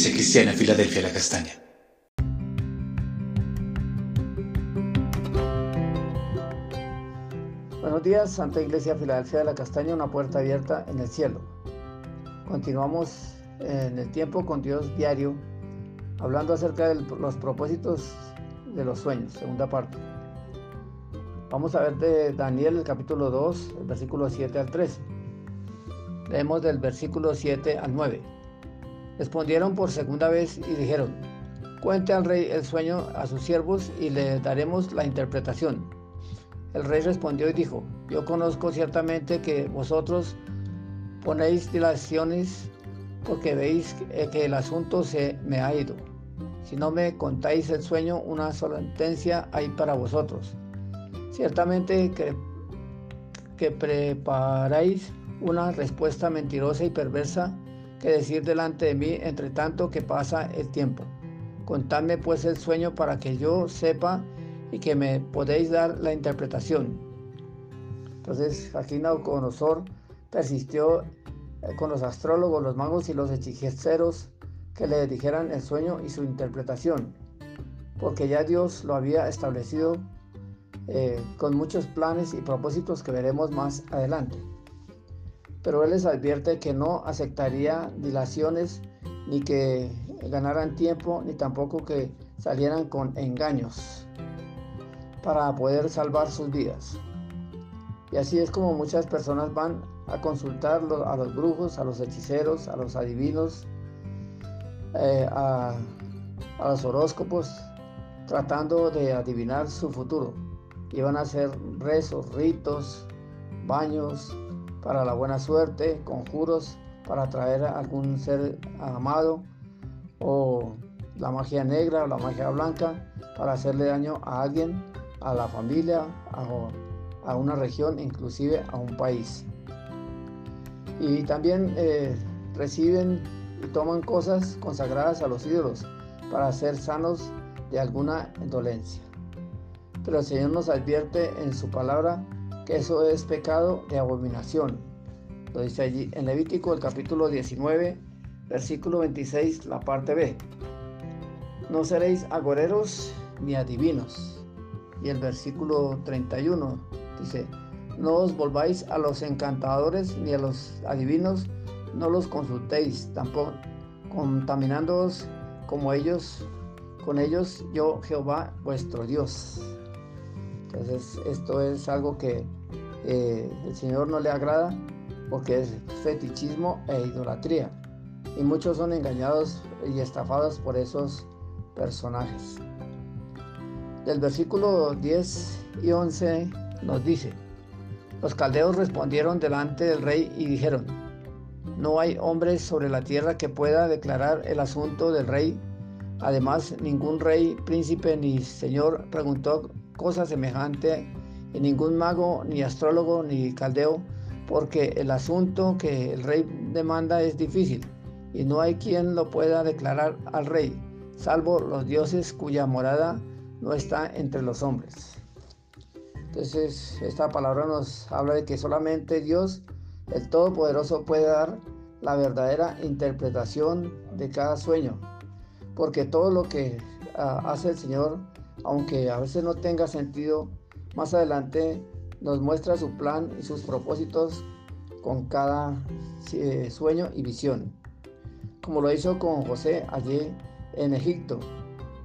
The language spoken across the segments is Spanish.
Iglesia Cristiana Filadelfia La Castaña. Buenos días, Santa Iglesia Filadelfia de la Castaña, una puerta abierta en el cielo. Continuamos en el tiempo con Dios diario, hablando acerca de los propósitos de los sueños, segunda parte. Vamos a ver de Daniel el capítulo 2, el versículo 7 al 13. Leemos del versículo 7 al 9. Respondieron por segunda vez y dijeron, cuente al rey el sueño a sus siervos y le daremos la interpretación. El rey respondió y dijo, yo conozco ciertamente que vosotros ponéis dilaciones porque veis que el asunto se me ha ido. Si no me contáis el sueño, una sentencia hay para vosotros. Ciertamente que, que preparáis una respuesta mentirosa y perversa que decir delante de mí entre tanto que pasa el tiempo. Contadme pues el sueño para que yo sepa y que me podéis dar la interpretación. Entonces aquí Nauconosor persistió eh, con los astrólogos, los magos y los hechiceros que le dijeran el sueño y su interpretación, porque ya Dios lo había establecido eh, con muchos planes y propósitos que veremos más adelante. Pero él les advierte que no aceptaría dilaciones ni que ganaran tiempo ni tampoco que salieran con engaños para poder salvar sus vidas. Y así es como muchas personas van a consultar a los brujos, a los hechiceros, a los adivinos, eh, a los horóscopos, tratando de adivinar su futuro y van a hacer rezos, ritos, baños para la buena suerte, conjuros para atraer a algún ser amado o la magia negra o la magia blanca para hacerle daño a alguien, a la familia, a, una región, inclusive a un país. Y también eh, reciben y toman cosas consagradas a los ídolos para ser sanos de alguna dolencia. Pero el Señor nos advierte en su palabra eso es pecado de abominación. Lo dice allí en Levítico el capítulo 19, versículo 26, la parte B. No seréis agoreros ni adivinos. Y el versículo 31 dice, no os volváis a los encantadores ni a los adivinos, no los consultéis, tampoco contaminándoos como ellos, con ellos yo Jehová vuestro Dios. Entonces esto es algo que eh, el Señor no le agrada porque es fetichismo e idolatría. Y muchos son engañados y estafados por esos personajes. Del versículo 10 y 11 nos dice, los caldeos respondieron delante del rey y dijeron, no hay hombre sobre la tierra que pueda declarar el asunto del rey. Además, ningún rey, príncipe ni señor preguntó cosa semejante en ningún mago, ni astrólogo, ni caldeo, porque el asunto que el rey demanda es difícil y no hay quien lo pueda declarar al rey, salvo los dioses cuya morada no está entre los hombres. Entonces, esta palabra nos habla de que solamente Dios, el Todopoderoso, puede dar la verdadera interpretación de cada sueño, porque todo lo que ah, hace el Señor aunque a veces no tenga sentido, más adelante nos muestra su plan y sus propósitos con cada eh, sueño y visión, como lo hizo con José allí en Egipto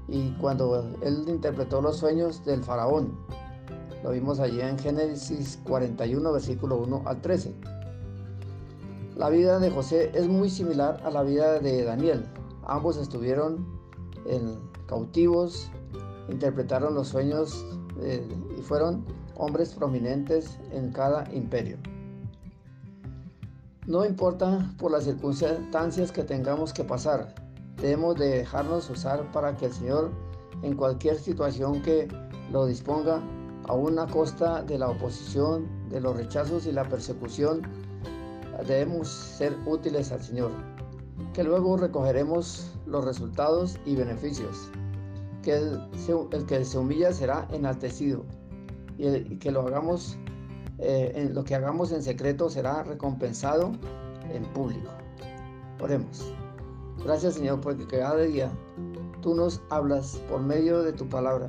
y cuando él interpretó los sueños del faraón. Lo vimos allí en Génesis 41, versículo 1 al 13. La vida de José es muy similar a la vida de Daniel. Ambos estuvieron en cautivos interpretaron los sueños eh, y fueron hombres prominentes en cada imperio. No importa por las circunstancias que tengamos que pasar, debemos de dejarnos usar para que el Señor en cualquier situación que lo disponga, a una costa de la oposición, de los rechazos y la persecución, debemos ser útiles al Señor, que luego recogeremos los resultados y beneficios que el, que se humilla será enaltecido y, que lo hagamos, eh, en, lo que hagamos en secreto será recompensado en público. Oremos. Gracias Señor porque cada día tú nos hablas por medio de tu palabra.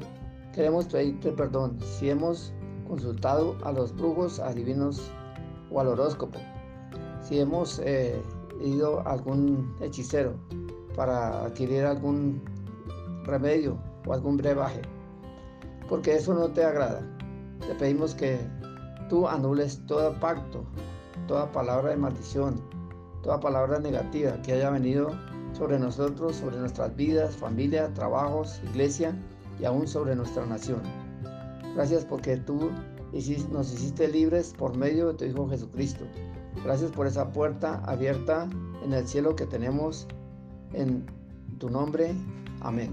Queremos pedirte perdón si hemos consultado a los brujos, adivinos o al horóscopo. Si hemos eh, ido a algún hechicero para adquirir algún remedio o algún brebaje, porque eso no te agrada. Te pedimos que tú anules todo pacto, toda palabra de maldición, toda palabra negativa que haya venido sobre nosotros, sobre nuestras vidas, familia, trabajos, iglesia y aún sobre nuestra nación. Gracias porque tú nos hiciste libres por medio de tu Hijo Jesucristo. Gracias por esa puerta abierta en el cielo que tenemos en tu nombre. Amén.